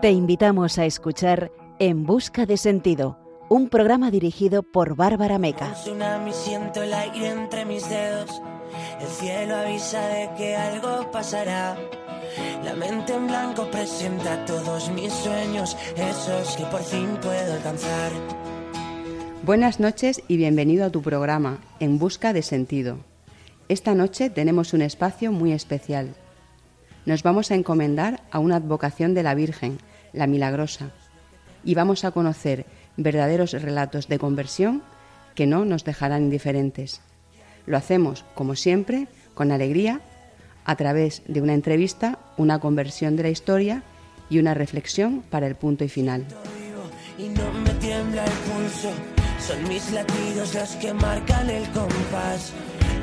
Te invitamos a escuchar En Busca de Sentido, un programa dirigido por Bárbara Meca. Un tsunami, siento el aire entre mis dedos. El cielo avisa de que algo pasará. La mente en blanco presenta todos mis sueños, esos que por fin puedo alcanzar. Buenas noches y bienvenido a tu programa En Busca de Sentido. Esta noche tenemos un espacio muy especial. Nos vamos a encomendar a una advocación de la Virgen, la Milagrosa, y vamos a conocer verdaderos relatos de conversión que no nos dejarán indiferentes. Lo hacemos, como siempre, con alegría, a través de una entrevista, una conversión de la historia y una reflexión para el punto y final. Y no me tiembla el pulso, son mis latidos los que marcan el compás.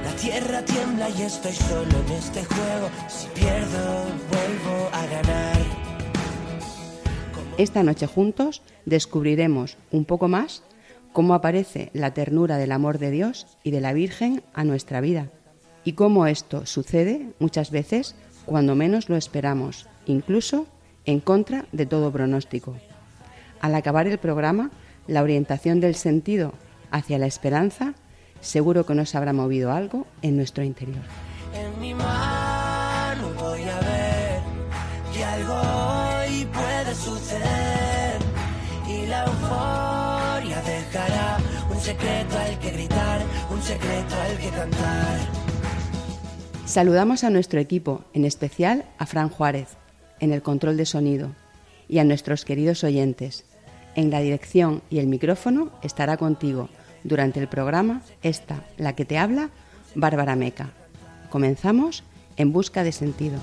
La tierra tiembla y estoy solo en este juego. Si pierdo, vuelvo a ganar. Esta noche juntos descubriremos un poco más cómo aparece la ternura del amor de Dios y de la Virgen a nuestra vida y cómo esto sucede muchas veces cuando menos lo esperamos, incluso en contra de todo pronóstico. Al acabar el programa, la orientación del sentido hacia la esperanza seguro que nos habrá movido algo en nuestro interior. En mi mano voy a ver que algo hoy puede suceder y la euforia dejará un secreto al que gritar, un secreto al que cantar. Saludamos a nuestro equipo, en especial a Fran Juárez, en el control de sonido, y a nuestros queridos oyentes. En la dirección y el micrófono estará contigo durante el programa esta, la que te habla, Bárbara Meca. Comenzamos en busca de sentido.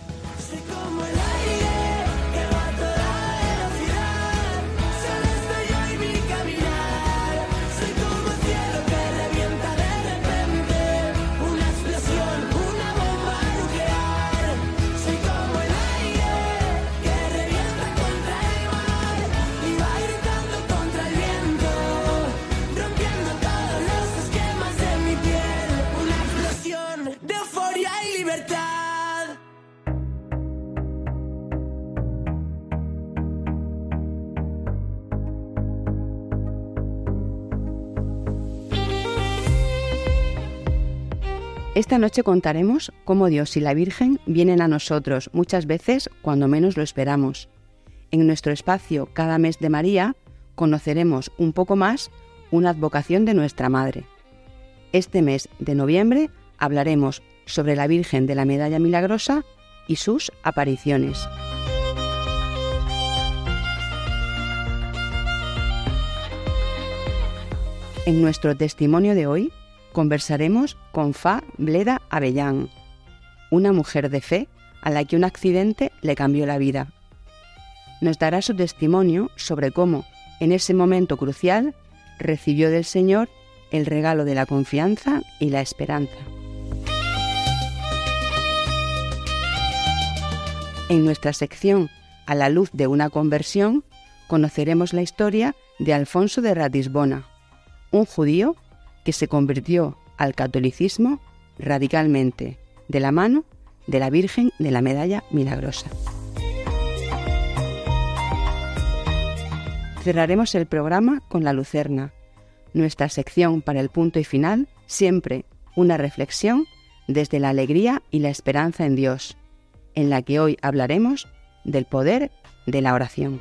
Esta noche contaremos cómo Dios y la Virgen vienen a nosotros muchas veces cuando menos lo esperamos. En nuestro espacio Cada mes de María conoceremos un poco más una advocación de nuestra Madre. Este mes de noviembre hablaremos sobre la Virgen de la Medalla Milagrosa y sus apariciones. En nuestro testimonio de hoy conversaremos con Fa Bleda Avellán, una mujer de fe a la que un accidente le cambió la vida. Nos dará su testimonio sobre cómo, en ese momento crucial, recibió del Señor el regalo de la confianza y la esperanza. En nuestra sección A la luz de una conversión, conoceremos la historia de Alfonso de Ratisbona, un judío que se convirtió al catolicismo radicalmente de la mano de la Virgen de la Medalla Milagrosa. Cerraremos el programa con la Lucerna, nuestra sección para el punto y final, siempre una reflexión desde la alegría y la esperanza en Dios, en la que hoy hablaremos del poder de la oración.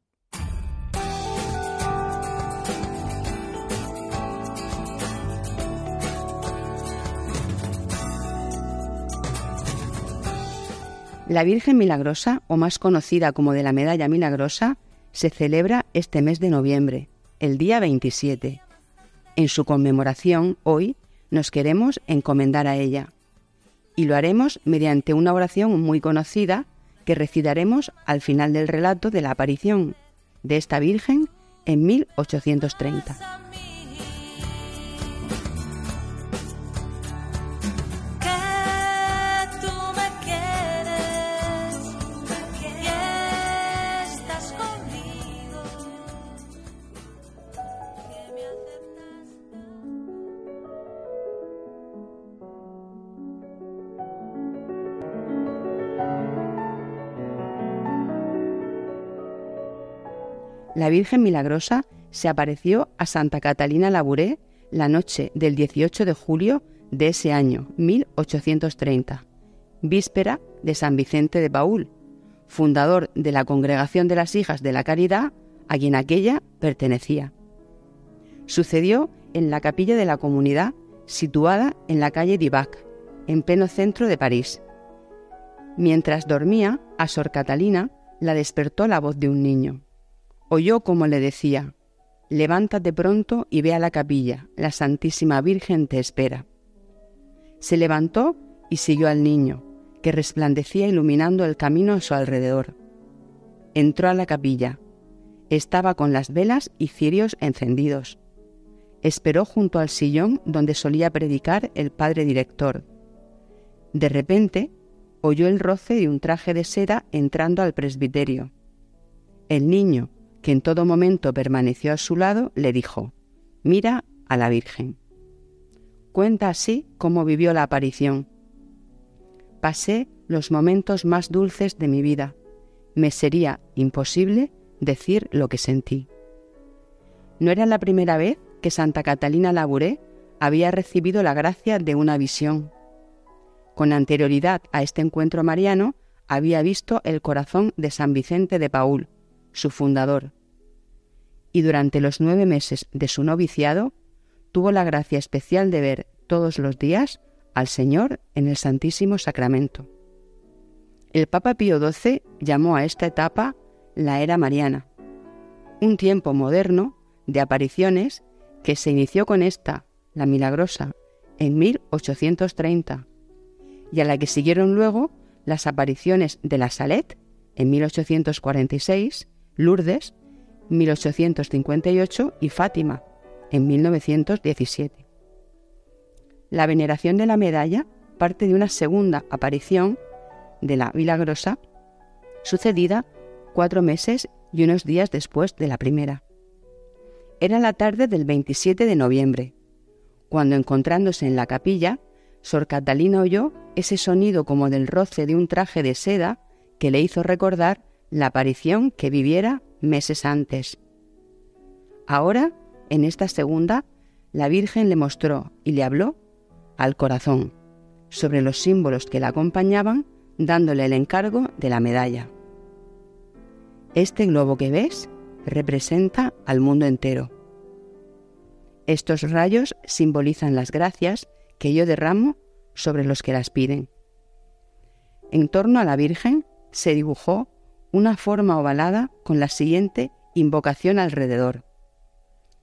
La Virgen Milagrosa, o más conocida como de la Medalla Milagrosa, se celebra este mes de noviembre, el día 27. En su conmemoración, hoy, nos queremos encomendar a ella. Y lo haremos mediante una oración muy conocida que recitaremos al final del relato de la aparición de esta Virgen en 1830. Virgen Milagrosa se apareció a Santa Catalina Labouré la noche del 18 de julio de ese año, 1830, víspera de San Vicente de Paúl, fundador de la Congregación de las Hijas de la Caridad, a quien aquella pertenecía. Sucedió en la capilla de la comunidad situada en la calle Divac, en pleno centro de París. Mientras dormía, a Sor Catalina la despertó la voz de un niño. Oyó como le decía, Levántate pronto y ve a la capilla, la Santísima Virgen te espera. Se levantó y siguió al niño, que resplandecía iluminando el camino a su alrededor. Entró a la capilla. Estaba con las velas y cirios encendidos. Esperó junto al sillón donde solía predicar el padre director. De repente, oyó el roce de un traje de seda entrando al presbiterio. El niño, que en todo momento permaneció a su lado, le dijo, Mira a la Virgen. Cuenta así cómo vivió la aparición. Pasé los momentos más dulces de mi vida. Me sería imposible decir lo que sentí. No era la primera vez que Santa Catalina Labouré había recibido la gracia de una visión. Con anterioridad a este encuentro mariano, había visto el corazón de San Vicente de Paúl, su fundador. Y durante los nueve meses de su noviciado, tuvo la gracia especial de ver todos los días al Señor en el Santísimo Sacramento. El Papa Pío XII llamó a esta etapa la era mariana, un tiempo moderno de apariciones que se inició con esta, la milagrosa, en 1830, y a la que siguieron luego las apariciones de la Salet en 1846, Lourdes 1858 y Fátima en 1917. La veneración de la medalla parte de una segunda aparición de la milagrosa sucedida cuatro meses y unos días después de la primera. Era la tarde del 27 de noviembre, cuando encontrándose en la capilla, Sor Catalina oyó ese sonido como del roce de un traje de seda que le hizo recordar la aparición que viviera meses antes. Ahora, en esta segunda, la Virgen le mostró y le habló al corazón sobre los símbolos que la acompañaban, dándole el encargo de la medalla. Este globo que ves representa al mundo entero. Estos rayos simbolizan las gracias que yo derramo sobre los que las piden. En torno a la Virgen se dibujó una forma ovalada con la siguiente invocación alrededor.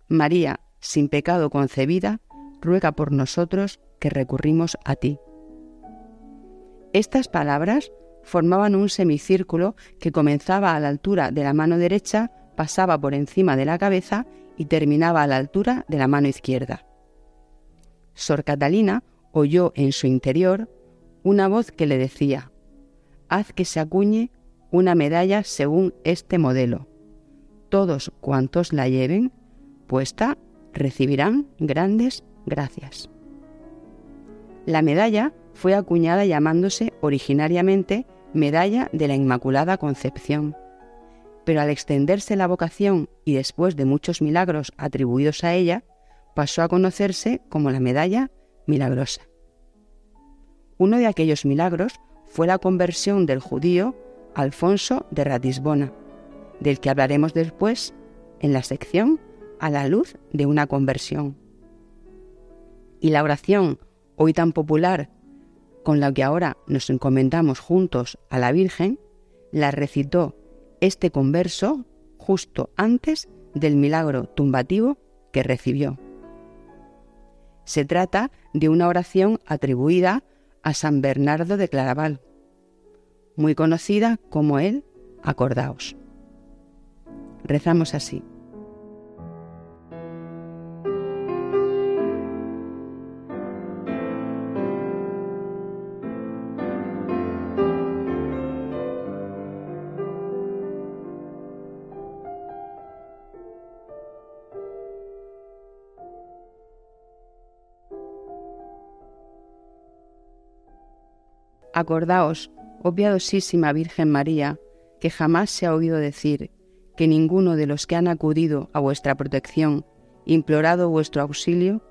María, sin pecado concebida, ruega por nosotros que recurrimos a ti. Estas palabras formaban un semicírculo que comenzaba a la altura de la mano derecha, pasaba por encima de la cabeza y terminaba a la altura de la mano izquierda. Sor Catalina oyó en su interior una voz que le decía, Haz que se acuñe una medalla según este modelo. Todos cuantos la lleven puesta recibirán grandes gracias. La medalla fue acuñada llamándose originariamente Medalla de la Inmaculada Concepción, pero al extenderse la vocación y después de muchos milagros atribuidos a ella, pasó a conocerse como la Medalla Milagrosa. Uno de aquellos milagros fue la conversión del judío Alfonso de Ratisbona, del que hablaremos después en la sección A la luz de una conversión. Y la oración, hoy tan popular, con la que ahora nos encomendamos juntos a la Virgen, la recitó este converso justo antes del milagro tumbativo que recibió. Se trata de una oración atribuida a San Bernardo de Claraval, muy conocida como el Acordaos. Rezamos así. Acordaos, oh Virgen María, que jamás se ha oído decir que ninguno de los que han acudido a vuestra protección, implorado vuestro auxilio,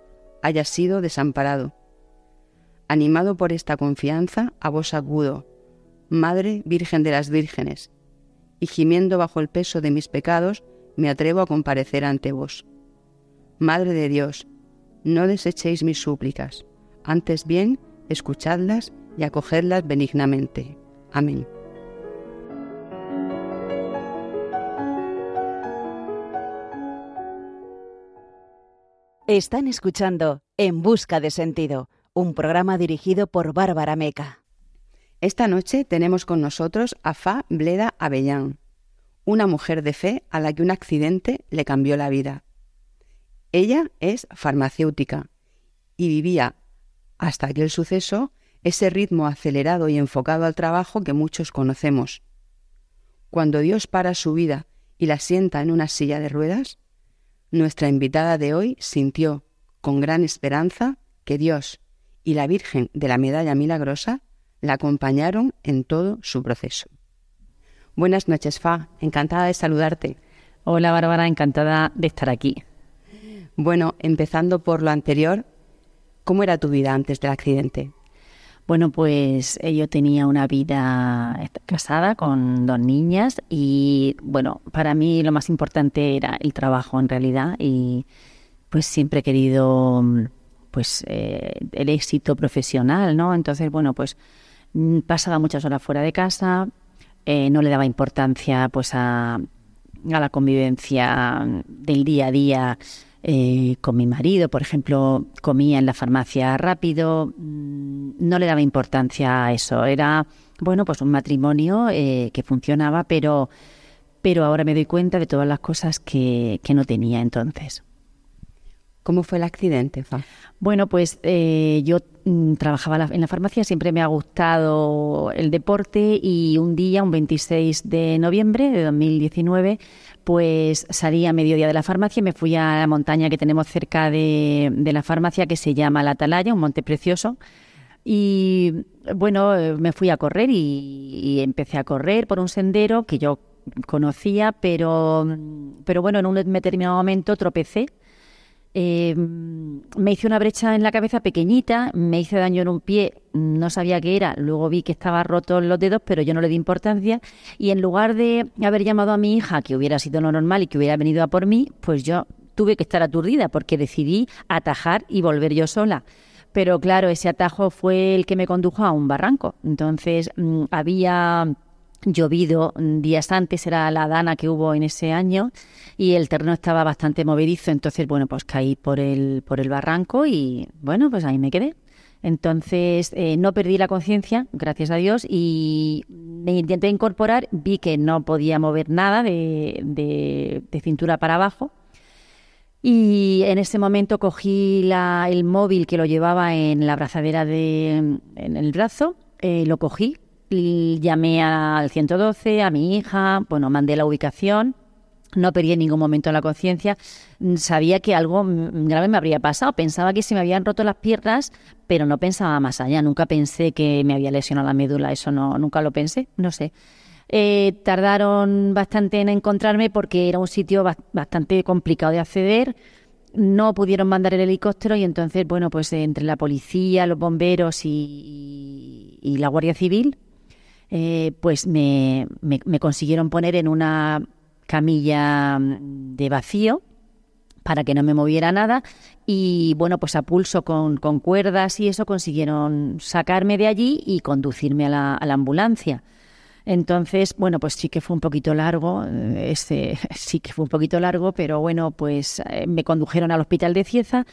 haya sido desamparado. Animado por esta confianza, a vos acudo, Madre Virgen de las Vírgenes, y gimiendo bajo el peso de mis pecados, me atrevo a comparecer ante vos. Madre de Dios, no desechéis mis súplicas, antes bien, escuchadlas y acogedlas benignamente. Amén. Están escuchando En Busca de Sentido, un programa dirigido por Bárbara Meca. Esta noche tenemos con nosotros a Fa Bleda Avellán, una mujer de fe a la que un accidente le cambió la vida. Ella es farmacéutica y vivía, hasta aquel suceso, ese ritmo acelerado y enfocado al trabajo que muchos conocemos. Cuando Dios para su vida y la sienta en una silla de ruedas, nuestra invitada de hoy sintió, con gran esperanza, que Dios y la Virgen de la Medalla Milagrosa la acompañaron en todo su proceso. Buenas noches, Fa. Encantada de saludarte. Hola, Bárbara. Encantada de estar aquí. Bueno, empezando por lo anterior, ¿cómo era tu vida antes del accidente? Bueno, pues eh, yo tenía una vida casada con dos niñas y bueno, para mí lo más importante era el trabajo en realidad y pues siempre he querido pues eh, el éxito profesional, ¿no? Entonces, bueno, pues mm, pasaba muchas horas fuera de casa, eh, no le daba importancia pues a la convivencia del día a día eh, con mi marido, por ejemplo, comía en la farmacia rápido, mm, no le daba importancia a eso. Era, bueno, pues un matrimonio eh, que funcionaba, pero, pero ahora me doy cuenta de todas las cosas que, que no tenía entonces. ¿Cómo fue el accidente, Fa? Bueno, pues eh, yo mm, trabajaba en la farmacia, siempre me ha gustado el deporte y un día, un 26 de noviembre de 2019, pues salí a mediodía de la farmacia y me fui a la montaña que tenemos cerca de, de la farmacia que se llama La Atalaya, un monte precioso. Y bueno, me fui a correr y, y empecé a correr por un sendero que yo conocía, pero, pero bueno, en un determinado momento tropecé eh, me hice una brecha en la cabeza pequeñita, me hice daño en un pie, no sabía qué era, luego vi que estaba roto los dedos, pero yo no le di importancia y en lugar de haber llamado a mi hija, que hubiera sido lo normal y que hubiera venido a por mí, pues yo tuve que estar aturdida porque decidí atajar y volver yo sola. Pero claro, ese atajo fue el que me condujo a un barranco. Entonces mm, había llovido mm, días antes, era la dana que hubo en ese año y el terreno estaba bastante movedizo, entonces bueno, pues caí por el, por el barranco y bueno, pues ahí me quedé. Entonces eh, no perdí la conciencia, gracias a Dios, y me intenté incorporar, vi que no podía mover nada de, de- cintura para abajo. Y en ese momento cogí la- el móvil que lo llevaba en la abrazadera de, en el brazo, eh, lo cogí, llamé al 112, a mi hija, bueno, mandé la ubicación, no perdí en ningún momento la conciencia, Mm, sabía que algo grave me habría pasado, pensaba que se me habían roto las piernas, pero no pensaba más allá, nunca pensé que me había lesionado la médula, eso no, nunca lo pensé, no sé. Eh, tardaron bastante en encontrarme porque era un sitio bas- bastante complicado de acceder. No pudieron mandar el helicóptero y entonces, bueno, pues entre la policía, los bomberos y la Guardia Civil, eh, pues me, me- me consiguieron poner en una camilla mm, de vacío para que no me moviera nada y bueno, pues a pulso con, con cuerdas y eso consiguieron sacarme de allí y conducirme a la, a la ambulancia. Entonces, bueno, pues sí que fue un poquito largo, eh, este, sí que fue un poquito largo, pero bueno, pues eh, me condujeron al hospital de Cieza,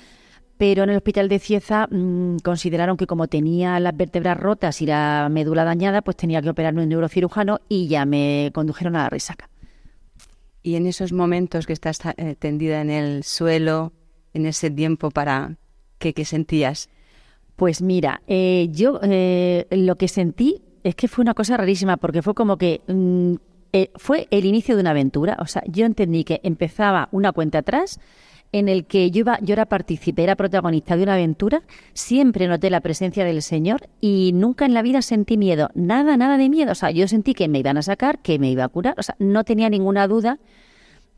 pero en el hospital de Cieza mm, consideraron que como tenía las vértebras rotas y la médula dañada, pues tenía que operarme un neurocirujano y ya me condujeron a la risaca. Y en esos momentos que estás eh, tendida en el suelo, en ese tiempo para qué, qué sentías? Pues mira, eh, yo eh, lo que sentí es que fue una cosa rarísima porque fue como que mm, fue el inicio de una aventura. O sea, yo entendí que empezaba una cuenta atrás en el que yo, iba, yo era partícipe, era protagonista de una aventura, siempre noté la presencia del Señor y nunca en la vida sentí miedo, nada, nada de miedo. O sea, yo sentí que me iban a sacar, que me iba a curar, o sea, no tenía ninguna duda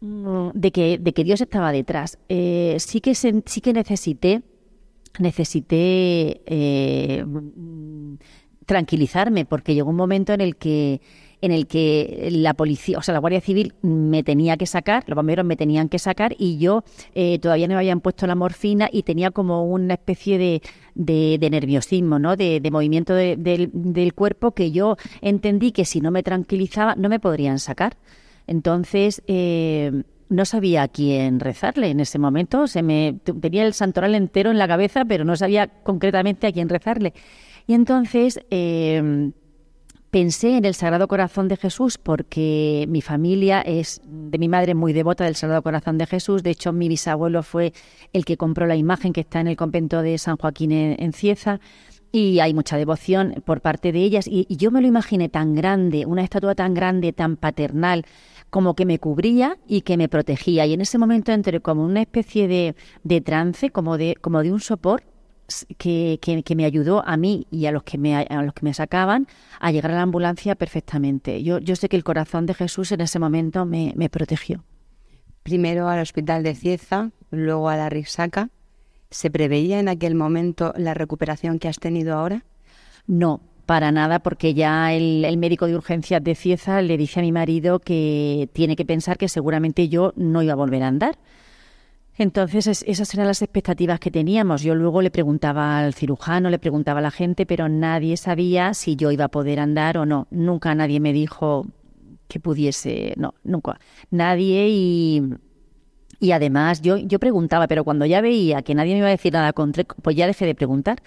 mm, de que, de que Dios estaba detrás. Eh, sí, que sí que necesité, necesité eh, mm, tranquilizarme porque llegó un momento en el que en el que la policía, o sea, la Guardia Civil me tenía que sacar, los bomberos me tenían que sacar y yo eh, todavía no me habían puesto la morfina y tenía como una especie de, de, nerviosismo, ¿no? De, movimiento de- del, del cuerpo que yo entendí que si no me tranquilizaba no me podrían sacar. Entonces, eh, no sabía a quién rezarle en ese momento. Se me tenía el santoral entero en la cabeza, pero no sabía concretamente a quién rezarle. Y entonces eh, pensé en el Sagrado Corazón de Jesús porque mi familia es de mi madre muy devota del Sagrado Corazón de Jesús. De hecho, mi bisabuelo fue el que compró la imagen que está en el convento de San Joaquín en, Cieza. Y hay mucha devoción por parte de ellas. Y, yo me lo imaginé tan grande, una estatua tan grande, tan paternal, como que me cubría y que me protegía. Y en ese momento entré como una especie de, de trance, como de, como de un sopor que, que- que me ayudó a mí y a los que me, a los que me sacaban a llegar a la ambulancia perfectamente. Yo, yo sé que el corazón de Jesús en ese momento me, me protegió. Primero al hospital de Cieza, luego a la Risaca. ¿Se preveía en aquel momento la recuperación que has tenido ahora? No, para nada, porque ya el, el médico de urgencias de Cieza le dice a mi marido que tiene que pensar que seguramente yo no iba a volver a andar. Entonces, es- esas eran las expectativas que teníamos. Yo luego le preguntaba al cirujano, le preguntaba a la gente, pero nadie sabía si yo iba a poder andar o no. Nunca nadie me dijo que pudiese, no, nunca. Nadie y, además yo, yo preguntaba, pero cuando ya veía que nadie me iba a decir nada contra, pues ya dejé de preguntar.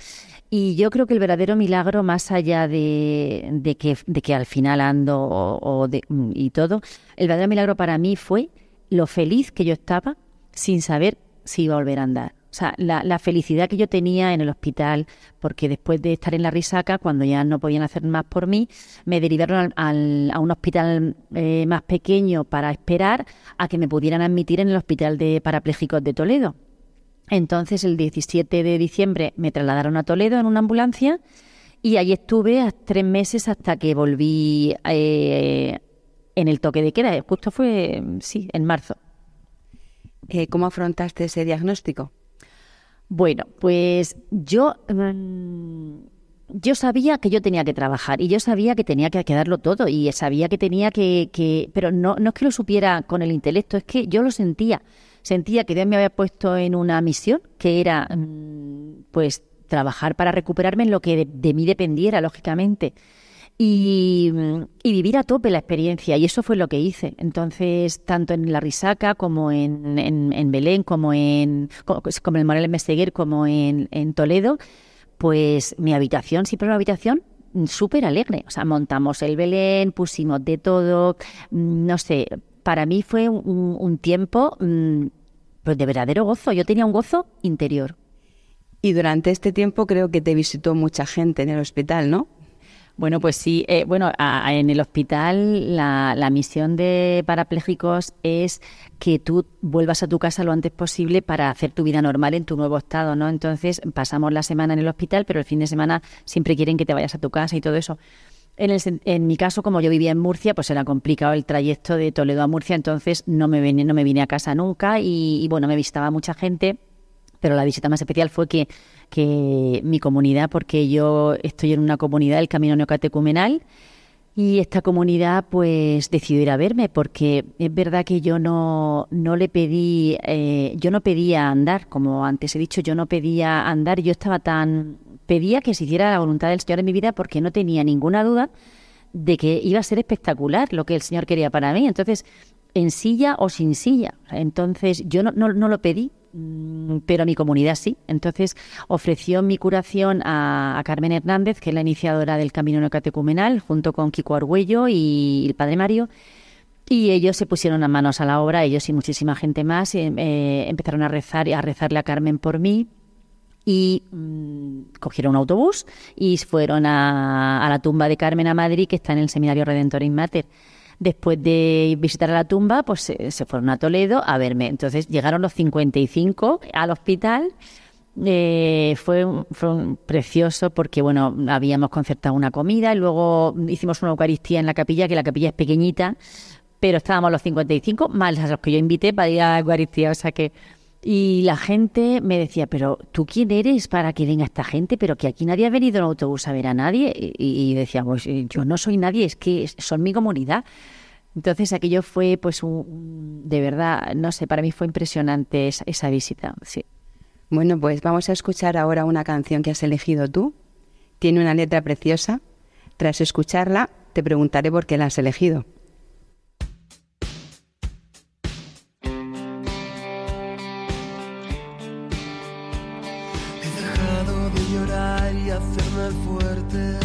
Y yo creo que el verdadero milagro, más allá de, de que, de que al final ando y todo, el verdadero milagro para mí fue lo feliz que yo estaba sin saber si iba a volver a andar. O sea, la, felicidad que yo tenía en el hospital, porque después de estar en la risaca, cuando ya no podían hacer más por mí, me derivaron al- a un hospital eh, más pequeño para esperar a que me pudieran admitir en el hospital de parapléjicos de Toledo. Entonces, el 17 de diciembre me trasladaron a Toledo en una ambulancia y allí estuve tres meses hasta que volví eh, en el toque de queda. Justo fue, sí, en marzo. Eh, ¿Cómo afrontaste ese diagnóstico? Bueno, pues yo, mm, yo sabía que yo tenía que trabajar y yo sabía que tenía que quedarlo todo y sabía que tenía que, que pero no, no es que lo supiera con el intelecto, es que yo lo sentía. Sentía que Dios me había puesto en una misión que era, mm, pues, trabajar para recuperarme en lo que de, de mí dependiera, lógicamente. Y, vivir a tope la experiencia, y eso fue lo que hice. Entonces, tanto en La Risaca como en, Belén, como en, como, como en el Morel Meseguer, como en, Toledo, pues mi habitación, siempre una habitación súper alegre. O sea, montamos el Belén, pusimos de todo, mm, no sé, para mí fue un, un tiempo mm, pues de verdadero gozo. Yo tenía un gozo interior. Y durante este tiempo creo que te visitó mucha gente en el hospital, ¿no? Bueno, pues sí. eh, bueno, a- en el hospital la, la misión de parapléjicos es que tú vuelvas a tu casa lo antes posible para hacer tu vida normal en tu nuevo estado, ¿no? Entonces pasamos la semana en el hospital, pero el fin de semana siempre quieren que te vayas a tu casa y todo eso. En, el en mi caso, como yo vivía en Murcia, pues era complicado el trayecto de Toledo a Murcia, entonces no me vine, no me vine a casa nunca y, y bueno, me visitaba mucha gente pero la visita más especial fue que, que mi comunidad, porque yo estoy en una comunidad, el Camino Neocatecumenal, y esta comunidad pues decidió ir a verme porque es verdad que yo no, no le pedí, eh, yo no pedía andar, como antes he dicho, yo no pedía andar, yo estaba tan, pedía que se hiciera la voluntad del Señor en mi vida porque no tenía ninguna duda de que iba a ser espectacular lo que el Señor quería para mí. Entonces, en silla o sin silla. Entonces, yo no, no, no lo pedí. Mm, pero mi comunidad sí. Entonces ofreció mi curación a, a Carmen Hernández, que es la iniciadora del Camino Neocatecumenal, junto con Kiko Argüello y el Padre Mario. Y ellos se pusieron las manos a la obra, ellos y muchísima gente más, eh, empezaron a rezar y a rezarle a Carmen por mí, y mm, cogieron un autobús y fueron a, a la tumba de Carmen a Madrid, que está en el Seminario Redentor Mater. Después de visitar la tumba, pues se, se fueron a Toledo a verme. Entonces llegaron los 55 al hospital. Eh, fue, fue un precioso porque, bueno, habíamos concertado una comida y luego hicimos una Eucaristía en la capilla, que la capilla es pequeñita, pero estábamos los 55 más a los que yo invité para ir a la Eucaristía, o sea que... Y la gente me decía, pero ¿tú quién eres para que venga esta gente? Pero que aquí nadie ha venido en autobús a ver a nadie. Y, decía, pues eh, yo no soy nadie, es que son mi comunidad. Entonces aquello fue, pues, un- de verdad, no sé, para mí fue impresionante esa, esa visita, sí. Bueno, pues vamos a escuchar ahora una canción que has elegido tú. Tiene una letra preciosa. Tras escucharla, te preguntaré por qué la has elegido. Fuerte.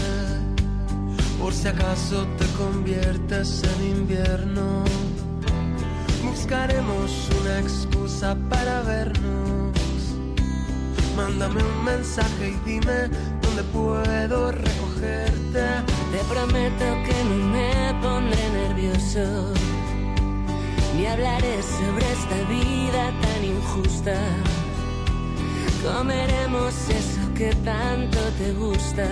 Por si acaso te conviertes en invierno. Buscaremos una excusa para vernos. Mándame un mensaje y dime dónde puedo recogerte. Te prometo que no me pondré nervioso, ni hablaré sobre esta vida tan injusta. Comeremos eso que tanto te gusta,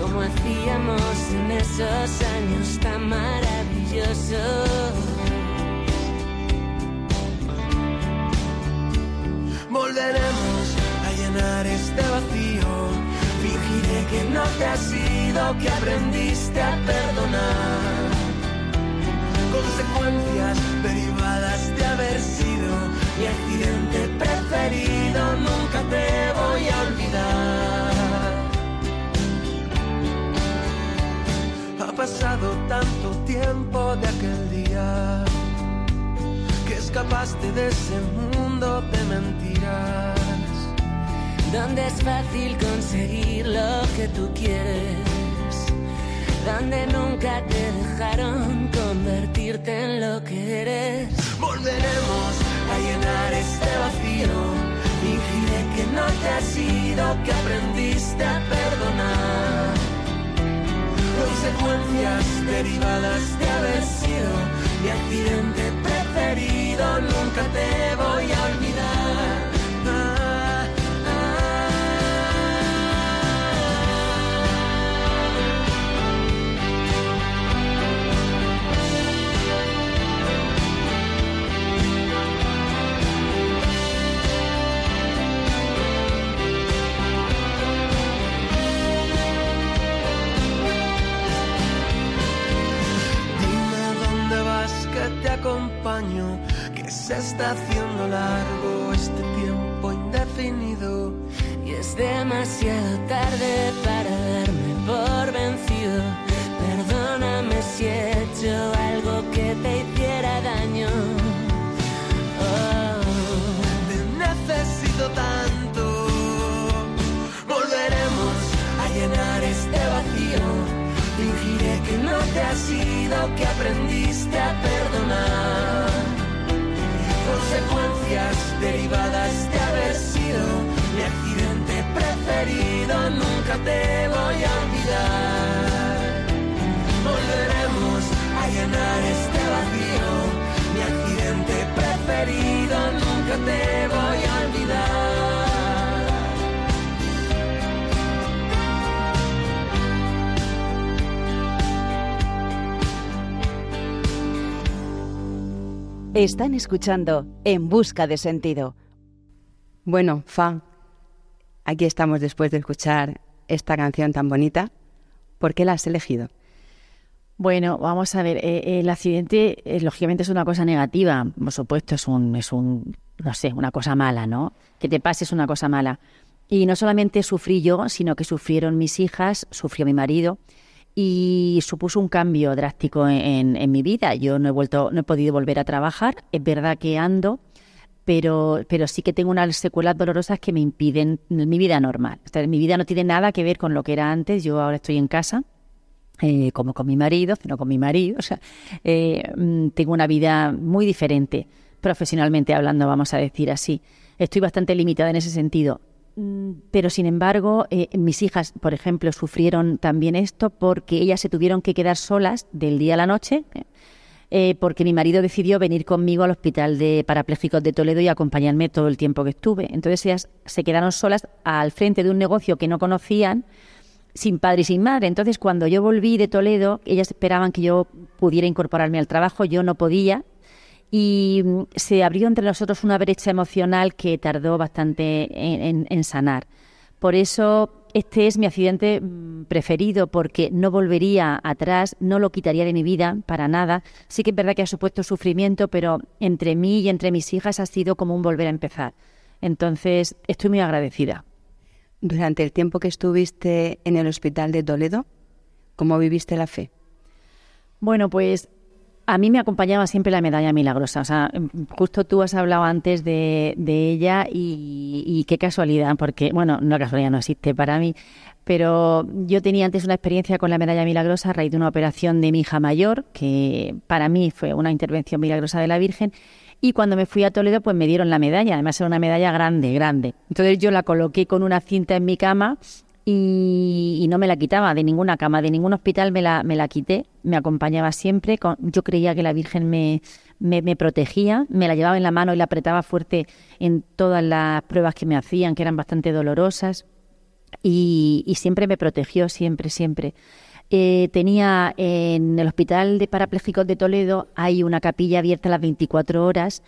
como hacíamos en esos años tan maravillosos. Volveremos a llenar este vacío. Fingiré que no te has ido, que aprendiste a perdonar. Escapaste de ese mundo de mentiras. donde es fácil conseguir lo que tú quieres, donde nunca te dejaron convertirte en lo que eres. Volveremos a llenar este vacío. Fingiré que no te has ido, que aprendiste a perdonar. Consecuencias derivadas de haber sido mi accidente preferido. Nunca te voy a olvidar. Se está haciendo largo este tiempo indefinido. Y es demasiado tarde para darme por vencido. Perdóname si he hecho algo que te hiciera daño. Oh. Te necesito tanto. Volveremos a llenar este vacío. Fingiré que no te has ido, que aprendiste accidente preferido. Nunca te voy a olvidar. Volveremos a llenar este vacío. Mi accidente preferido. Nunca te voy a olvidar. Están escuchando En Busca de Sentido. Bueno, Fa, aquí estamos después de escuchar esta canción tan bonita. ¿Por qué la has elegido? Bueno, vamos a ver, eh, el accidente eh, lógicamente es una cosa negativa, por supuesto, es un, es un, no sé, una cosa mala, ¿no? Que te pase es una cosa mala. Y no solamente sufrí yo, sino que sufrieron mis hijas, sufrió mi marido y supuso un cambio drástico en, en mi vida. Yo no he vuelto, no he podido volver a trabajar. Es verdad que ando, pero, pero sí que tengo unas secuelas dolorosas que me impiden mi vida normal. Mi vida no tiene nada que ver con lo que era antes. Yo ahora estoy en casa, eh, como con mi marido, sino con mi marido. O sea, eh, mm, tengo una vida muy diferente, profesionalmente hablando, vamos a decir así. Estoy bastante limitada en ese sentido. Mm, Pero sin embargo, eh, mis hijas, por ejemplo, sufrieron también esto porque ellas se tuvieron que quedar solas del día a la noche, eh, porque mi marido decidió venir conmigo al hospital de parapléjicos de Toledo y acompañarme todo el tiempo que estuve. Entonces ellas se quedaron solas al frente de un negocio que no conocían, sin padre y sin madre. Entonces cuando yo volví de Toledo, ellas esperaban que yo pudiera incorporarme al trabajo, yo no podía. Y mm, se abrió entre nosotros una brecha emocional que tardó bastante en sanar. Por eso este es mi accidente mm, preferido porque no volvería atrás, no lo quitaría de mi vida para nada. Sí que es verdad que ha supuesto sufrimiento, pero entre mí y entre mis hijas ha sido como un volver a empezar. Entonces, estoy muy agradecida. Durante el tiempo que estuviste en el hospital de Toledo, ¿cómo viviste la fe? Bueno, pues a mí me acompañaba siempre la medalla milagrosa. O sea, mm, justo tú has hablado antes de, de ella y, y qué casualidad, porque, bueno, no casualidad no existe para mí, pero yo tenía antes una experiencia con la medalla milagrosa a raíz de una operación de mi hija mayor, que para mí fue una intervención milagrosa de la Virgen. Y cuando me fui a Toledo, pues me dieron la medalla. Además, era una medalla grande, grande. Entonces yo la coloqué con una cinta en mi cama y, no me la quitaba de ninguna cama, de ningún hospital me la, me la quité, me acompañaba siempre, con- yo creía que la Virgen me, me, me protegía, me la llevaba en la mano y la apretaba fuerte en todas las pruebas que me hacían, que eran bastante dolorosas, y, y siempre me protegió, siempre, siempre. Eh, tenía en el Hospital de Parapléjicos de Toledo, hay una capilla abierta las 24 horas,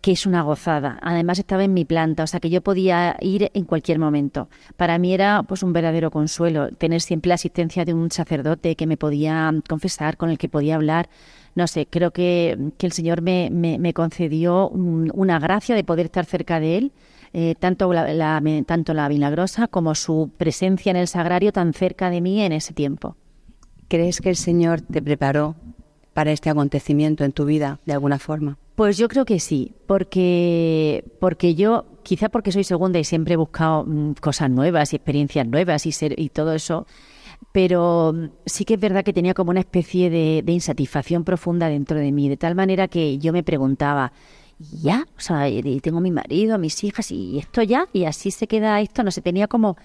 que es una gozada. Además estaba en mi planta, o sea que yo podía ir en cualquier momento. Para mí era pues un verdadero consuelo tener siempre la asistencia de un sacerdote que me podía confesar, con el que podía hablar. No sé, creo que, el Señor me, concedió un- una gracia de poder estar cerca de Él, eh, tanto, la, la- tanto la milagrosa como su presencia en el sagrario tan cerca de mí en ese tiempo. ¿Crees que el Señor te preparó para este acontecimiento en tu vida de alguna forma? Pues yo creo que sí, porque, porque yo, quizá porque soy segunda y siempre he buscado mm, cosas nuevas y experiencias nuevas y, ser, y todo eso, pero mm, sí que es verdad que tenía como una especie de, insatisfacción profunda dentro de mí, de tal manera que yo me preguntaba, ¿y ya, o sea, tengo a mi marido, a mis hijas, y esto ya, y así se queda esto, no sé, tenía como...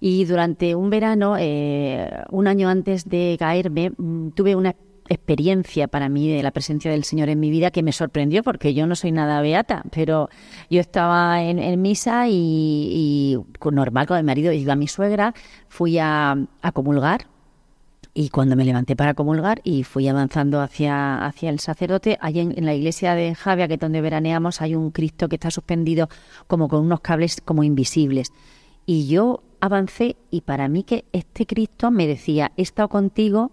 Y durante un verano, eh, un año antes de caerme, mm, tuve una experiencia para mí de la presencia del Señor en mi vida que me sorprendió porque yo no soy nada beata, pero yo estaba en, misa y, normal con mi marido, iba a mi suegra, fui a, a comulgar y cuando me levanté para comulgar y fui avanzando hacia, hacia el sacerdote, allí en, en la iglesia de Javia, que es donde veraneamos, hay un Cristo que está suspendido como con unos cables como invisibles. Y yo avancé y para mí que este Cristo me decía, he estado contigo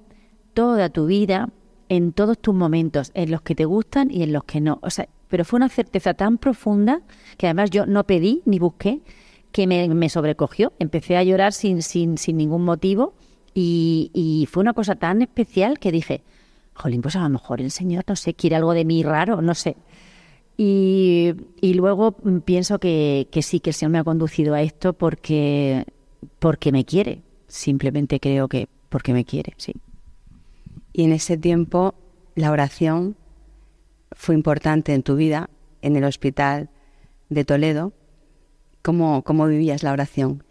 toda tu vida, en todos tus momentos, en los que te gustan y en los que no. O sea, pero fue una certeza tan profunda que además yo no pedí ni busqué que me, sobrecogió. Empecé a llorar sin, sin, sin ningún motivo y, y fue una cosa tan especial que dije, jolín, pues a lo mejor el Señor, no sé, quiere algo de mí raro, no sé. Y, y luego pienso que, que sí, que el Señor me ha conducido a esto porque, porque me quiere. Simplemente creo que porque me quiere, sí. Y en ese tiempo la oración fue importante en tu vida, en el hospital de Toledo. ¿Cómo, cómo vivías la oración?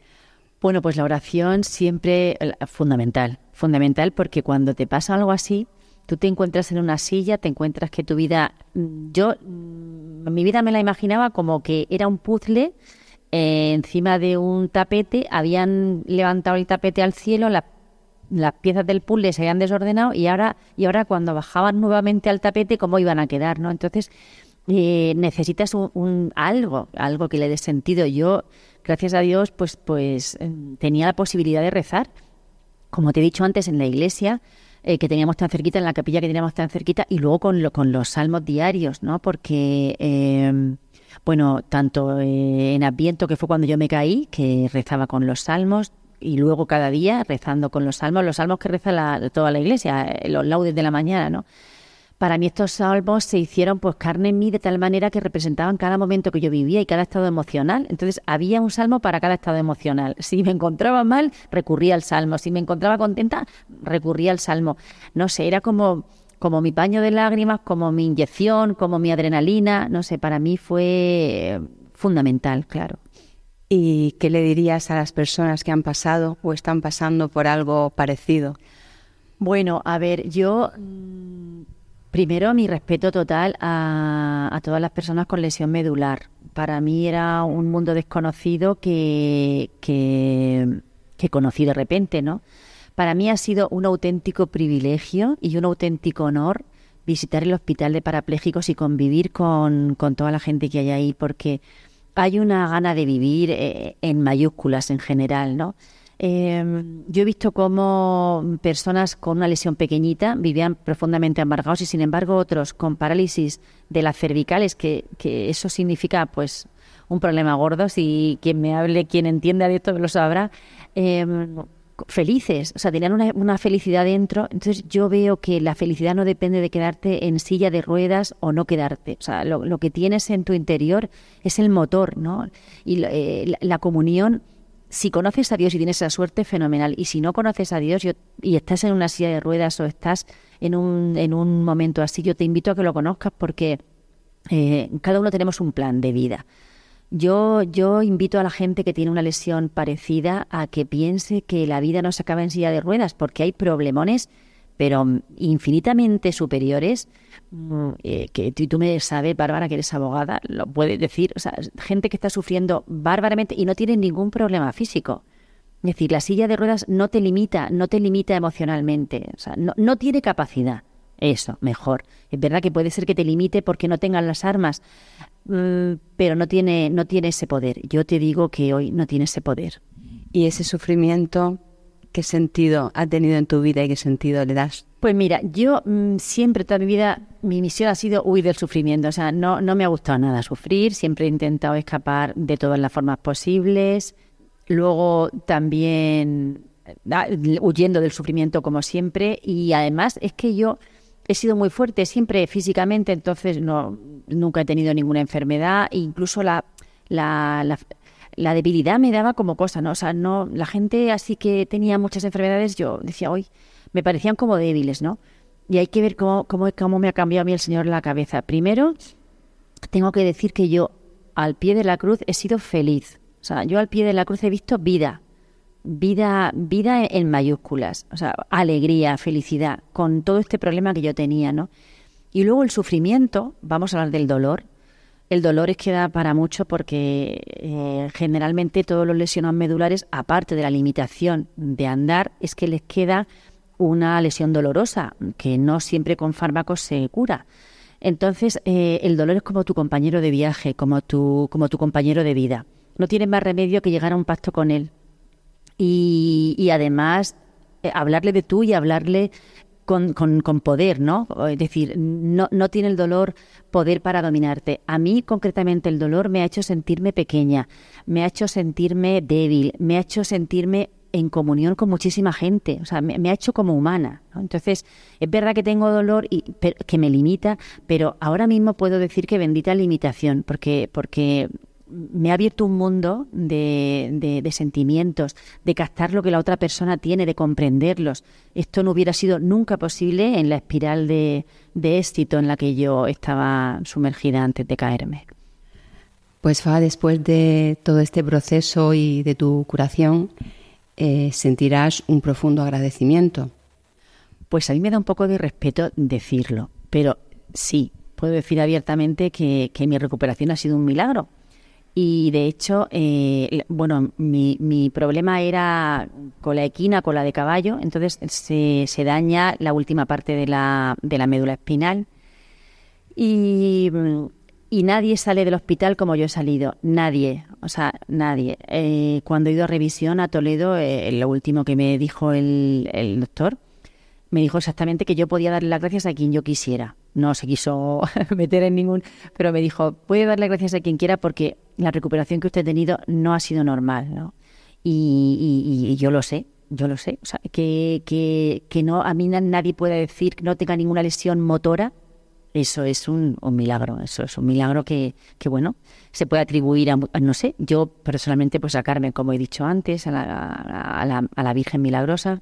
Bueno, pues la oración siempre fundamental, fundamental porque cuando te pasa algo así, tú te encuentras en una silla, te encuentras que tu vida, mm, yo mm, mi vida me la imaginaba como que era un puzzle eh, encima de un tapete, habían levantado el tapete al cielo, la- las piezas del puzzle se habían desordenado y ahora y ahora cuando bajaban nuevamente al tapete cómo iban a quedar, ¿no? Entonces eh, necesitas un, algo, algo que le dé sentido. Yo, gracias a Dios, pues pues eh, tenía la posibilidad de rezar, como te he dicho antes en la iglesia eh, que teníamos tan cerquita, en la capilla que teníamos tan cerquita y luego con lo, con los salmos diarios, ¿no? Porque eh, bueno, tanto eh, en Adviento, que fue cuando yo me caí, que rezaba con los salmos, y luego cada día rezando con los salmos, los salmos que reza la- toda la iglesia, eh, los laudes de la mañana, ¿no? para mí estos salmos se hicieron pues carne en mí de tal manera que representaban cada momento que yo vivía y cada estado emocional. Entonces había un salmo para cada estado emocional. Si me encontraba mal, recurría al salmo. Si me encontraba contenta, recurría al salmo. No sé, era como, como mi paño de lágrimas, como mi inyección, como mi adrenalina. No sé, para mí fue fundamental, claro. ¿Y qué le dirías a las personas que han pasado o están pasando por algo parecido? Bueno, a ver, yo primero mi respeto total a, a todas las personas con lesión medular. Para mí era un mundo desconocido que, que, que conocí de repente, ¿no? Para mí ha sido un auténtico privilegio y un auténtico honor visitar el hospital de parapléjicos y convivir con, con toda la gente que hay ahí, porque hay una gana de vivir eh, en mayúsculas en general, ¿no? Eh, yo he visto cómo personas con una lesión pequeñita vivían profundamente amargados y sin embargo otros con parálisis de las cervicales, que, que eso significa pues un problema gordo, si quien me hable, quien entienda de esto lo sabrá, eh, felices, o sea, tenían una, felicidad dentro. Entonces yo veo que la felicidad no depende de quedarte en silla de ruedas o no quedarte. O sea, lo, que tienes en tu interior es el motor, ¿no? Y eh, la, la, comunión, si conoces a Dios y tienes esa suerte, fenomenal. Y si no conoces a Dios yo, y estás en una silla de ruedas o estás en un, en un momento así, yo te invito a que lo conozcas porque eh, cada uno tenemos un plan de vida. Yo, yo invito a la gente que tiene una lesión parecida a que piense que la vida no se acaba en silla de ruedas, porque hay problemones, pero infinitamente superiores, eh, que tú, me sabes, Bárbara, que eres abogada, lo puedes decir, o sea, gente que está sufriendo bárbaramente y no tiene ningún problema físico. Es decir, la silla de ruedas no te limita, no te limita emocionalmente, o sea, no, no tiene capacidad. Eso, mejor. Es verdad que puede ser que te limite porque no tengan las armas, pero no tiene, no tiene ese poder. Yo te digo que hoy no tiene ese poder. ¿Y ese sufrimiento, qué sentido ha tenido en tu vida y qué sentido le das? Pues mira, yo mmm, siempre, toda mi vida, mi misión ha sido huir del sufrimiento. O sea, no, no me ha gustado nada sufrir, siempre he intentado escapar de todas las formas posibles. Luego también ah, huyendo del sufrimiento como siempre y además es que yo he sido muy fuerte siempre físicamente, entonces no nunca he tenido ninguna enfermedad, e incluso la, la, la, debilidad me daba como cosa, ¿no? O sea, no, la gente así que tenía muchas enfermedades, yo decía, hoy me parecían como débiles, ¿no? Y hay que ver cómo, cómo, cómo me ha cambiado a mí el Señor la cabeza. Primero, tengo que decir que yo al pie de la cruz he sido feliz. O sea, yo al pie de la cruz he visto vida, vida, vida en mayúsculas, o sea, alegría, felicidad, con todo este problema que yo tenía, ¿no? Y luego el sufrimiento, vamos a hablar del dolor. El dolor es que da para mucho porque eh, generalmente todos los lesionados medulares, aparte de la limitación de andar, es que les queda una lesión dolorosa, que no siempre con fármacos se cura. Entonces, eh, el dolor es como tu compañero de viaje, como tu, como tu compañero de vida. No tienes más remedio que llegar a un pacto con él, y, y además eh, hablarle de tú y hablarle con, con, poder, ¿no? Es decir, no, no tiene el dolor poder para dominarte. A mí, concretamente, el dolor me ha hecho sentirme pequeña, me ha hecho sentirme débil, me ha hecho sentirme en comunión con muchísima gente, o sea, me, ha hecho como humana. Entonces, es verdad que tengo dolor y pero, que me limita, pero ahora mismo puedo decir que bendita limitación, porque, porque me ha abierto un mundo de, de, de, sentimientos, de captar lo que la otra persona tiene, de comprenderlos. Esto no hubiera sido nunca posible en la espiral de, de éxito en la que yo estaba sumergida antes de caerme. Pues Fa, después de todo este proceso y de tu curación, eh, sentirás un profundo agradecimiento. Pues a mí me da un poco de respeto decirlo, pero sí, puedo decir abiertamente que, que mi recuperación ha sido un milagro y de hecho, eh, bueno, mi, mi, problema era con la equina, con la de caballo, entonces se, se daña la última parte de la, de la médula espinal. Y, y, nadie sale del hospital como yo he salido, nadie, o sea, nadie. Eh, cuando he ido a revisión a Toledo, eh, lo último que me dijo el, el doctor, me dijo exactamente que yo podía darle las gracias a quien yo quisiera. No se quiso meter en ningún, pero me dijo, puede darle gracias a quien quiera porque la recuperación que usted ha tenido no ha sido normal, ¿no? Y, y, yo lo sé, yo lo sé. O sea, que, que, no, a mí nadie puede decir que no tenga ninguna lesión motora, eso es un, un milagro, eso es un milagro que, que, bueno, se puede atribuir a, no sé, yo personalmente pues a Carmen, como he dicho antes, a la, a la, a la Virgen Milagrosa,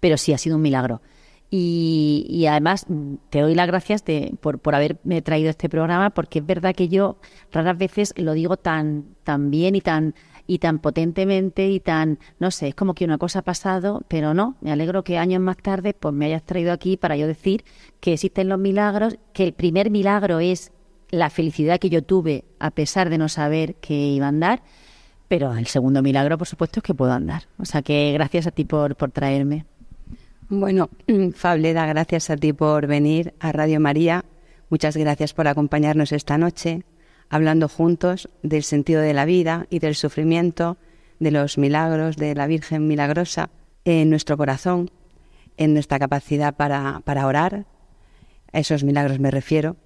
pero sí ha sido un milagro. Y, y, además mm, te doy las gracias de, por, por haberme traído este programa, porque es verdad que yo raras veces lo digo tan, tan bien y tan y tan potentemente y tan, no sé, es como que una cosa ha pasado, pero no, me alegro que años más tarde pues me hayas traído aquí para yo decir que existen los milagros, que el primer milagro es la felicidad que yo tuve a pesar de no saber que iba a andar, pero el segundo milagro, por supuesto, es que puedo andar. O sea que gracias a ti por, por traerme. Bueno, Fableda, gracias a ti por venir a Radio María. Muchas gracias por acompañarnos esta noche hablando juntos del sentido de la vida y del sufrimiento, de los milagros de la Virgen Milagrosa en nuestro corazón, en nuestra capacidad para, para orar, a esos milagros me refiero,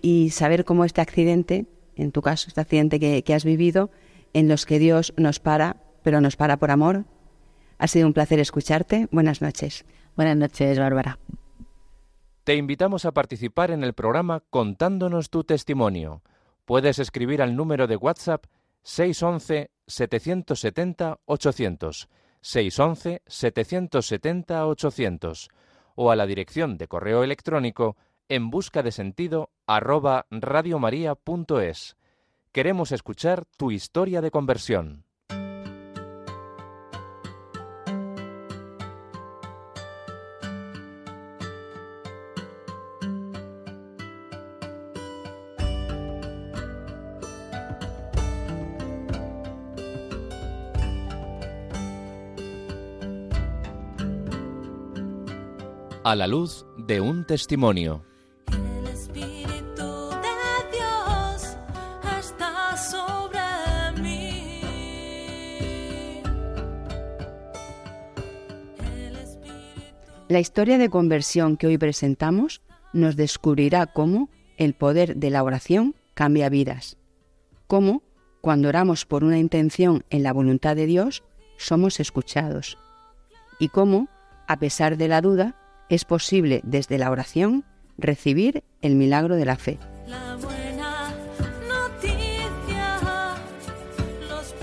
y saber cómo este accidente, en tu caso, este accidente que, que has vivido, en los que Dios nos para, pero nos para por amor. Ha sido un placer escucharte. Buenas noches. Buenas noches, Bárbara. Te invitamos a participar en el programa contándonos tu testimonio puedes escribir al número de WhatsApp 611-770-800, 611-770-800 o a la dirección de correo electrónico en busca de sentido. Queremos escuchar tu historia de conversión. A la luz de un testimonio. El Espíritu de Dios está sobre mí. El Espíritu La historia de conversión que hoy presentamos nos descubrirá cómo el poder de la oración cambia vidas. Cómo, cuando oramos por una intención en la voluntad de Dios, somos escuchados. Y cómo, a pesar de la duda, es posible desde la oración recibir el milagro de la fe. La buena noticia, los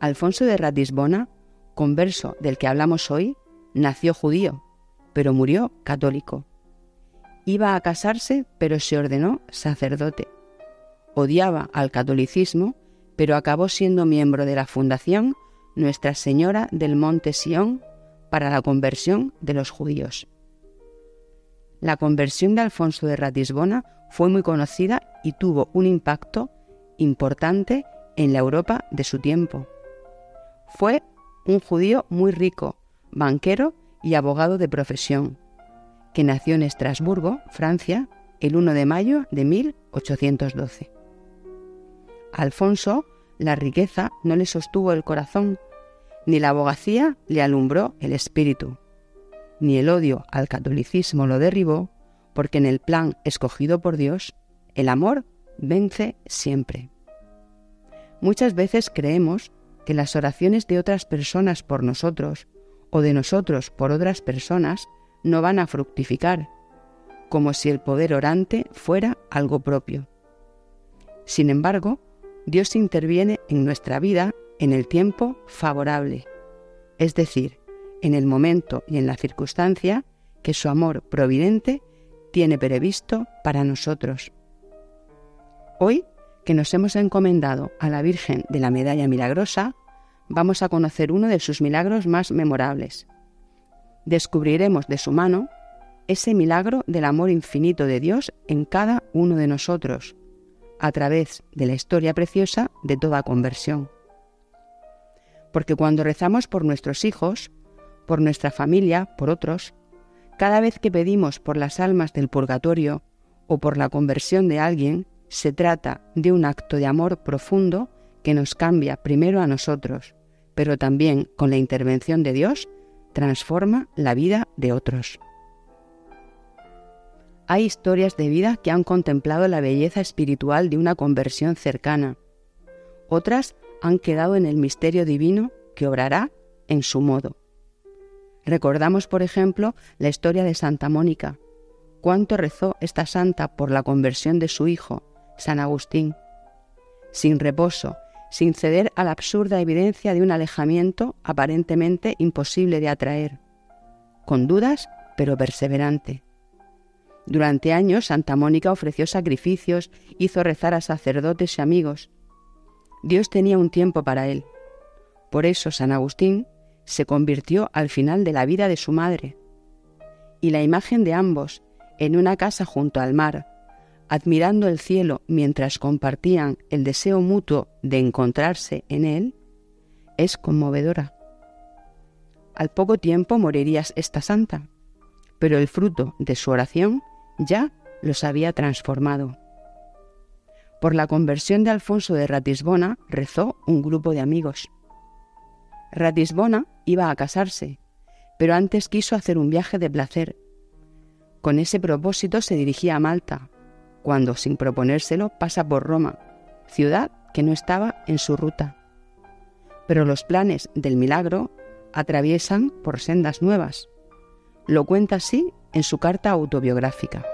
Alfonso de Ratisbona, converso del que hablamos hoy, nació judío, pero murió católico. Iba a casarse, pero se ordenó sacerdote. Odiaba al catolicismo, pero acabó siendo miembro de la Fundación Nuestra Señora del Monte Sión para la conversión de los judíos. La conversión de Alfonso de Ratisbona fue muy conocida y tuvo un impacto importante en la Europa de su tiempo. Fue un judío muy rico, banquero y abogado de profesión, que nació en Estrasburgo, Francia, el 1 de mayo de 1812. Alfonso la riqueza no le sostuvo el corazón, ni la abogacía le alumbró el espíritu, ni el odio al catolicismo lo derribó, porque en el plan escogido por Dios, el amor vence siempre. Muchas veces creemos que las oraciones de otras personas por nosotros o de nosotros por otras personas no van a fructificar, como si el poder orante fuera algo propio. Sin embargo, Dios interviene en nuestra vida en el tiempo favorable, es decir, en el momento y en la circunstancia que su amor providente tiene previsto para nosotros. Hoy, que nos hemos encomendado a la Virgen de la Medalla Milagrosa, vamos a conocer uno de sus milagros más memorables. Descubriremos de su mano ese milagro del amor infinito de Dios en cada uno de nosotros, a través de la historia preciosa de toda conversión. Porque cuando rezamos por nuestros hijos, por nuestra familia, por otros, cada vez que pedimos por las almas del purgatorio o por la conversión de alguien, se trata de un acto de amor profundo que nos cambia primero a nosotros, pero también con la intervención de Dios transforma la vida de otros. Hay historias de vida que han contemplado la belleza espiritual de una conversión cercana. Otras han quedado en el misterio divino que obrará en su modo. Recordamos, por ejemplo, la historia de Santa Mónica. Cuánto rezó esta santa por la conversión de su hijo, San Agustín. Sin reposo, sin ceder a la absurda evidencia de un alejamiento aparentemente imposible de atraer. Con dudas, pero perseverante. Durante años Santa Mónica ofreció sacrificios, hizo rezar a sacerdotes y amigos. Dios tenía un tiempo para él. Por eso San Agustín se convirtió al final de la vida de su madre. Y la imagen de ambos, en una casa junto al mar, admirando el cielo mientras compartían el deseo mutuo de encontrarse en él, es conmovedora. Al poco tiempo morirías esta santa, pero el fruto de su oración ya los había transformado. Por la conversión de Alfonso de Ratisbona rezó un grupo de amigos. Ratisbona iba a casarse, pero antes quiso hacer un viaje de placer. Con ese propósito se dirigía a Malta, cuando, sin proponérselo, pasa por Roma, ciudad que no estaba en su ruta. Pero los planes del milagro atraviesan por sendas nuevas. Lo cuenta así en su carta autobiográfica.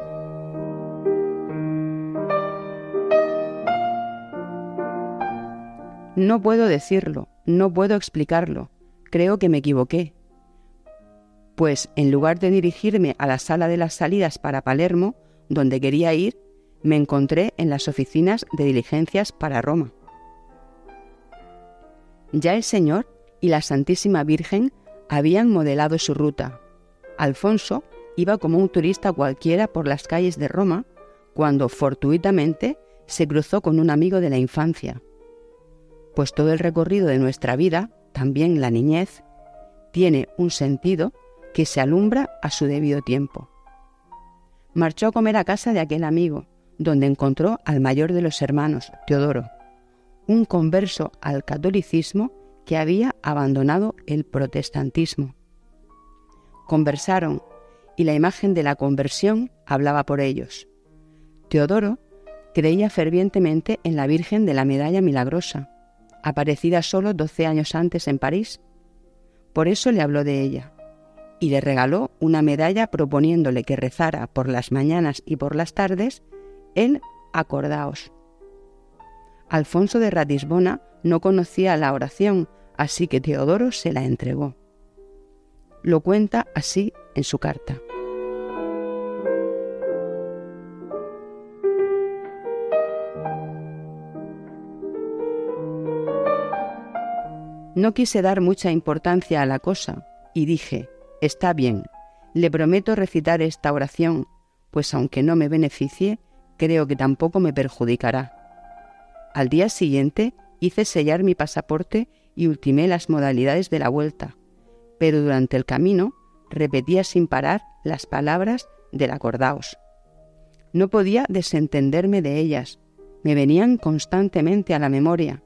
No puedo decirlo, no puedo explicarlo, creo que me equivoqué. Pues en lugar de dirigirme a la sala de las salidas para Palermo, donde quería ir, me encontré en las oficinas de diligencias para Roma. Ya el Señor y la Santísima Virgen habían modelado su ruta. Alfonso iba como un turista cualquiera por las calles de Roma cuando fortuitamente se cruzó con un amigo de la infancia. Pues todo el recorrido de nuestra vida, también la niñez, tiene un sentido que se alumbra a su debido tiempo. Marchó a comer a casa de aquel amigo, donde encontró al mayor de los hermanos, Teodoro, un converso al catolicismo que había abandonado el protestantismo. Conversaron y la imagen de la conversión hablaba por ellos. Teodoro creía fervientemente en la Virgen de la Medalla Milagrosa, aparecida solo doce años antes en París. Por eso le habló de ella y le regaló una medalla proponiéndole que rezara por las mañanas y por las tardes en Acordaos. Alfonso de Ratisbona no conocía la oración, así que Teodoro se la entregó. Lo cuenta así en su carta. No quise dar mucha importancia a la cosa y dije, está bien, le prometo recitar esta oración, pues aunque no me beneficie, creo que tampoco me perjudicará. Al día siguiente hice sellar mi pasaporte y ultimé las modalidades de la vuelta, pero durante el camino repetía sin parar las palabras del acordaos. No podía desentenderme de ellas, me venían constantemente a la memoria,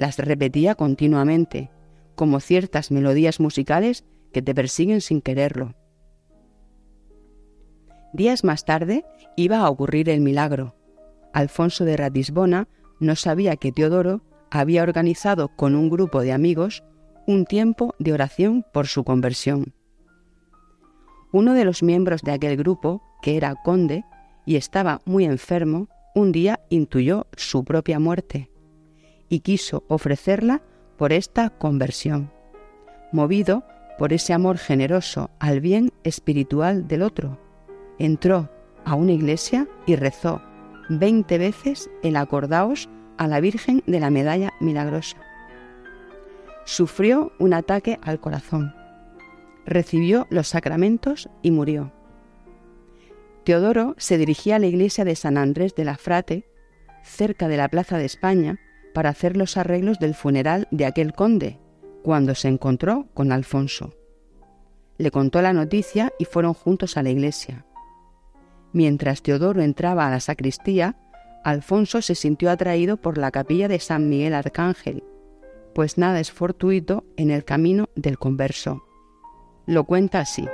las repetía continuamente, como ciertas melodías musicales que te persiguen sin quererlo. Días más tarde iba a ocurrir el milagro. Alfonso de Ratisbona no sabía que Teodoro había organizado con un grupo de amigos un tiempo de oración por su conversión. Uno de los miembros de aquel grupo, que era conde y estaba muy enfermo, un día intuyó su propia muerte y quiso ofrecerla por esta conversión, movido por ese amor generoso al bien espiritual del otro. Entró a una iglesia y rezó veinte veces el acordaos a la Virgen de la Medalla Milagrosa. Sufrió un ataque al corazón, recibió los sacramentos y murió. Teodoro se dirigía a la iglesia de San Andrés de la Frate, cerca de la Plaza de España, para hacer los arreglos del funeral de aquel conde, cuando se encontró con Alfonso. Le contó la noticia y fueron juntos a la iglesia. Mientras Teodoro entraba a la sacristía, Alfonso se sintió atraído por la capilla de San Miguel Arcángel, pues nada es fortuito en el camino del converso. Lo cuenta así.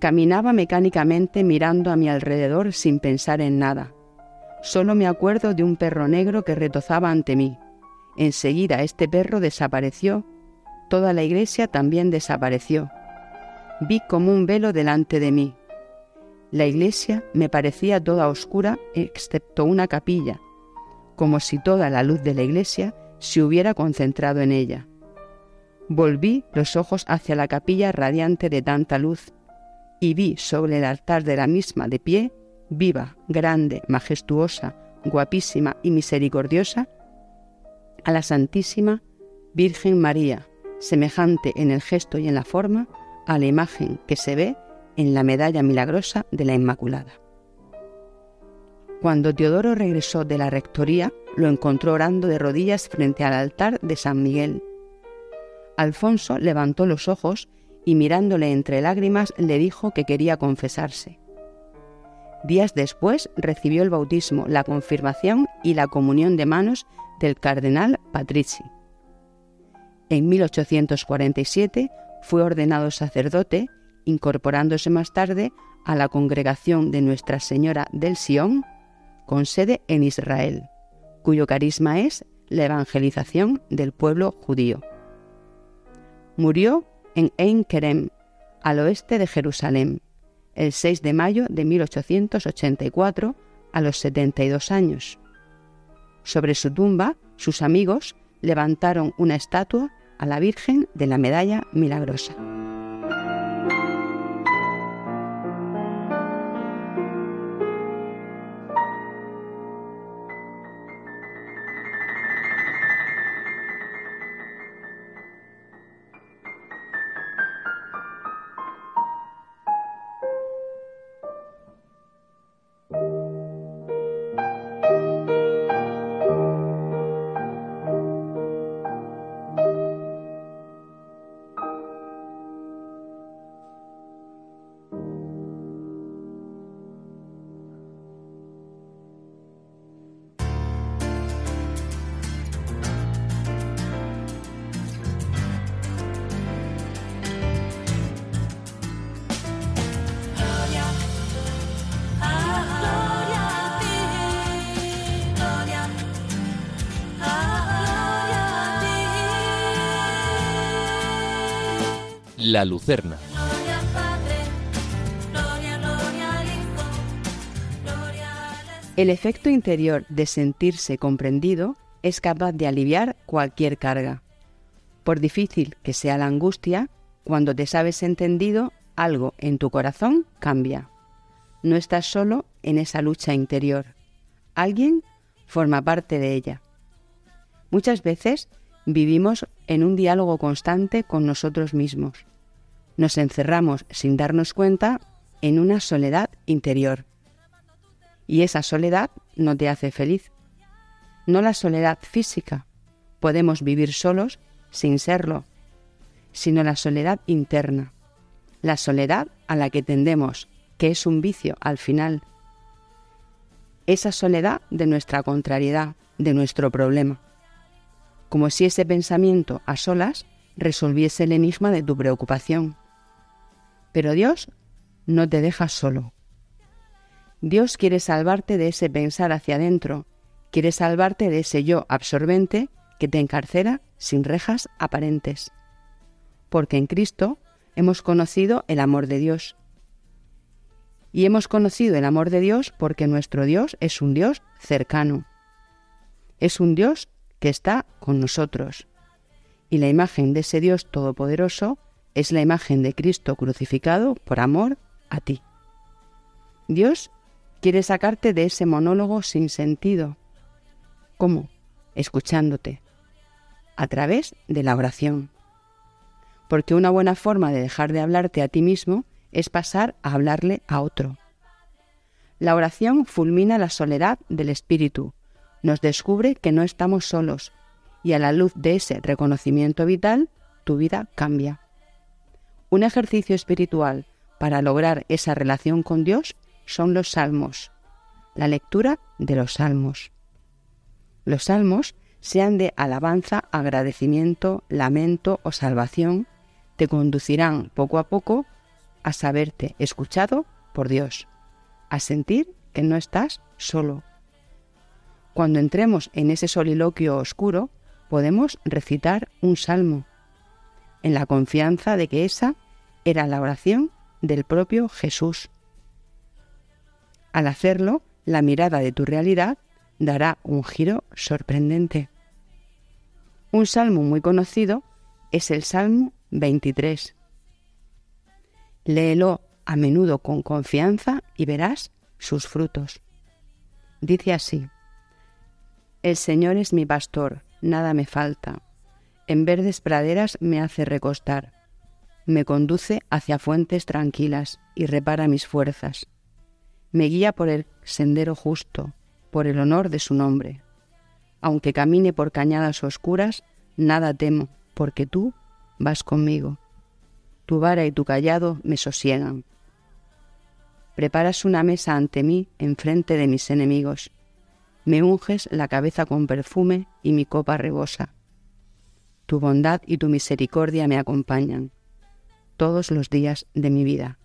Caminaba mecánicamente mirando a mi alrededor sin pensar en nada. Solo me acuerdo de un perro negro que retozaba ante mí. Enseguida este perro desapareció. Toda la iglesia también desapareció. Vi como un velo delante de mí. La iglesia me parecía toda oscura excepto una capilla, como si toda la luz de la iglesia se hubiera concentrado en ella. Volví los ojos hacia la capilla radiante de tanta luz y vi sobre el altar de la misma de pie, viva, grande, majestuosa, guapísima y misericordiosa, a la Santísima Virgen María, semejante en el gesto y en la forma a la imagen que se ve en la medalla milagrosa de la Inmaculada. Cuando Teodoro regresó de la rectoría, lo encontró orando de rodillas frente al altar de San Miguel. Alfonso levantó los ojos y mirándole entre lágrimas le dijo que quería confesarse. Días después recibió el bautismo, la confirmación y la comunión de manos del cardenal Patrici. En 1847 fue ordenado sacerdote, incorporándose más tarde a la congregación de Nuestra Señora del Sion, con sede en Israel, cuyo carisma es la evangelización del pueblo judío. Murió en Ein Kerem, al oeste de Jerusalén, el 6 de mayo de 1884, a los 72 años. Sobre su tumba, sus amigos levantaron una estatua a la Virgen de la Medalla Milagrosa. La Lucerna. El efecto interior de sentirse comprendido es capaz de aliviar cualquier carga. Por difícil que sea la angustia, cuando te sabes entendido, algo en tu corazón cambia. No estás solo en esa lucha interior. Alguien forma parte de ella. Muchas veces vivimos en un diálogo constante con nosotros mismos. Nos encerramos sin darnos cuenta en una soledad interior. Y esa soledad no te hace feliz. No la soledad física. Podemos vivir solos sin serlo, sino la soledad interna. La soledad a la que tendemos, que es un vicio al final. Esa soledad de nuestra contrariedad, de nuestro problema como si ese pensamiento a solas resolviese el enigma de tu preocupación. Pero Dios no te deja solo. Dios quiere salvarte de ese pensar hacia adentro, quiere salvarte de ese yo absorbente que te encarcera sin rejas aparentes. Porque en Cristo hemos conocido el amor de Dios. Y hemos conocido el amor de Dios porque nuestro Dios es un Dios cercano. Es un Dios que está con nosotros. Y la imagen de ese Dios todopoderoso es la imagen de Cristo crucificado por amor a ti. Dios quiere sacarte de ese monólogo sin sentido. ¿Cómo? Escuchándote. A través de la oración. Porque una buena forma de dejar de hablarte a ti mismo es pasar a hablarle a otro. La oración fulmina la soledad del espíritu nos descubre que no estamos solos y a la luz de ese reconocimiento vital, tu vida cambia. Un ejercicio espiritual para lograr esa relación con Dios son los salmos, la lectura de los salmos. Los salmos, sean de alabanza, agradecimiento, lamento o salvación, te conducirán poco a poco a saberte escuchado por Dios, a sentir que no estás solo. Cuando entremos en ese soliloquio oscuro, podemos recitar un salmo, en la confianza de que esa era la oración del propio Jesús. Al hacerlo, la mirada de tu realidad dará un giro sorprendente. Un salmo muy conocido es el Salmo 23. Léelo a menudo con confianza y verás sus frutos. Dice así, El Señor es mi pastor, nada me falta. En verdes praderas me hace recostar. Me conduce hacia fuentes tranquilas y repara mis fuerzas. Me guía por el sendero justo, por el honor de su nombre. Aunque camine por cañadas oscuras, nada temo, porque tú vas conmigo. Tu vara y tu callado me sosiegan. Preparas una mesa ante mí enfrente de mis enemigos. Me unges la cabeza con perfume y mi copa rebosa. Tu bondad y tu misericordia me acompañan todos los días de mi vida,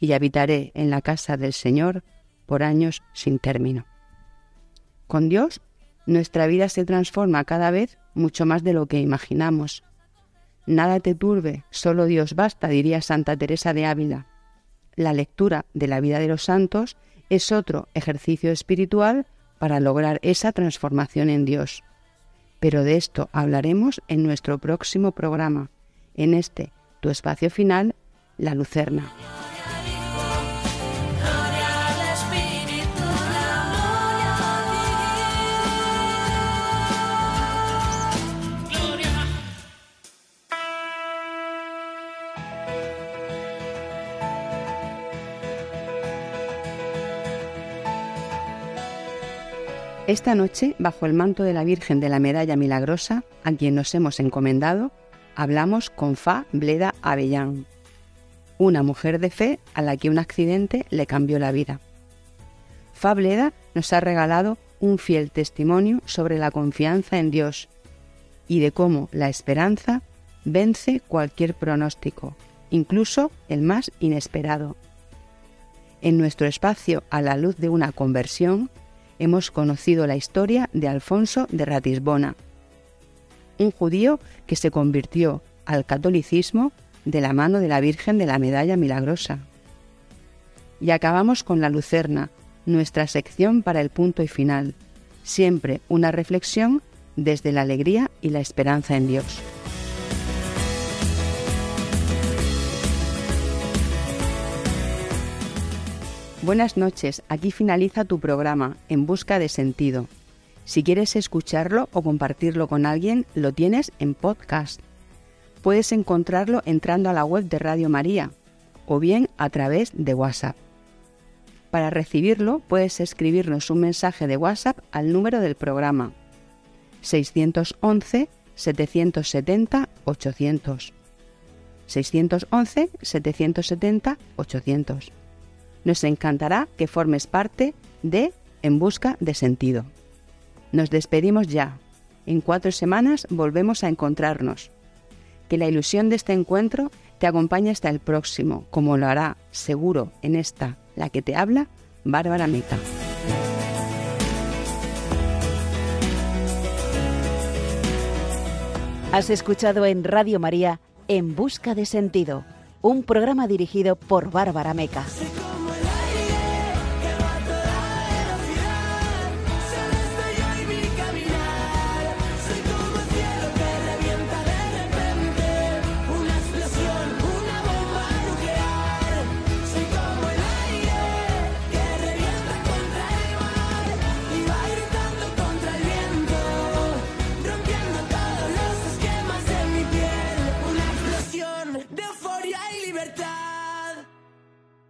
y habitaré en la casa del Señor por años sin término. Con Dios, nuestra vida se transforma cada vez mucho más de lo que imaginamos. Nada te turbe, solo Dios basta, diría Santa Teresa de Ávila. La lectura de la vida de los santos es otro ejercicio espiritual para lograr esa transformación en Dios. Pero de esto hablaremos en nuestro próximo programa, en este, tu espacio final, La Lucerna. Esta noche, bajo el manto de la Virgen de la Medalla Milagrosa, a quien nos hemos encomendado, hablamos con Fa Bleda Avellán, una mujer de fe a la que un accidente le cambió la vida. Fa Bleda nos ha regalado un fiel testimonio sobre la confianza en Dios y de cómo la esperanza vence cualquier pronóstico, incluso el más inesperado. En nuestro espacio a la luz de una conversión, hemos conocido la historia de Alfonso de Ratisbona, un judío que se convirtió al catolicismo de la mano de la Virgen de la Medalla Milagrosa. Y acabamos con la Lucerna, nuestra sección para el punto y final, siempre una reflexión desde la alegría y la esperanza en Dios. Buenas noches, aquí finaliza tu programa En Busca de Sentido. Si quieres escucharlo o compartirlo con alguien, lo tienes en podcast. Puedes encontrarlo entrando a la web de Radio María o bien a través de WhatsApp. Para recibirlo puedes escribirnos un mensaje de WhatsApp al número del programa 611 770 800. 611 770 800. Nos encantará que formes parte de En Busca de Sentido. Nos despedimos ya. En cuatro semanas volvemos a encontrarnos. Que la ilusión de este encuentro te acompañe hasta el próximo, como lo hará, seguro, en esta, la que te habla, Bárbara Meca. Has escuchado en Radio María En Busca de Sentido, un programa dirigido por Bárbara Meca.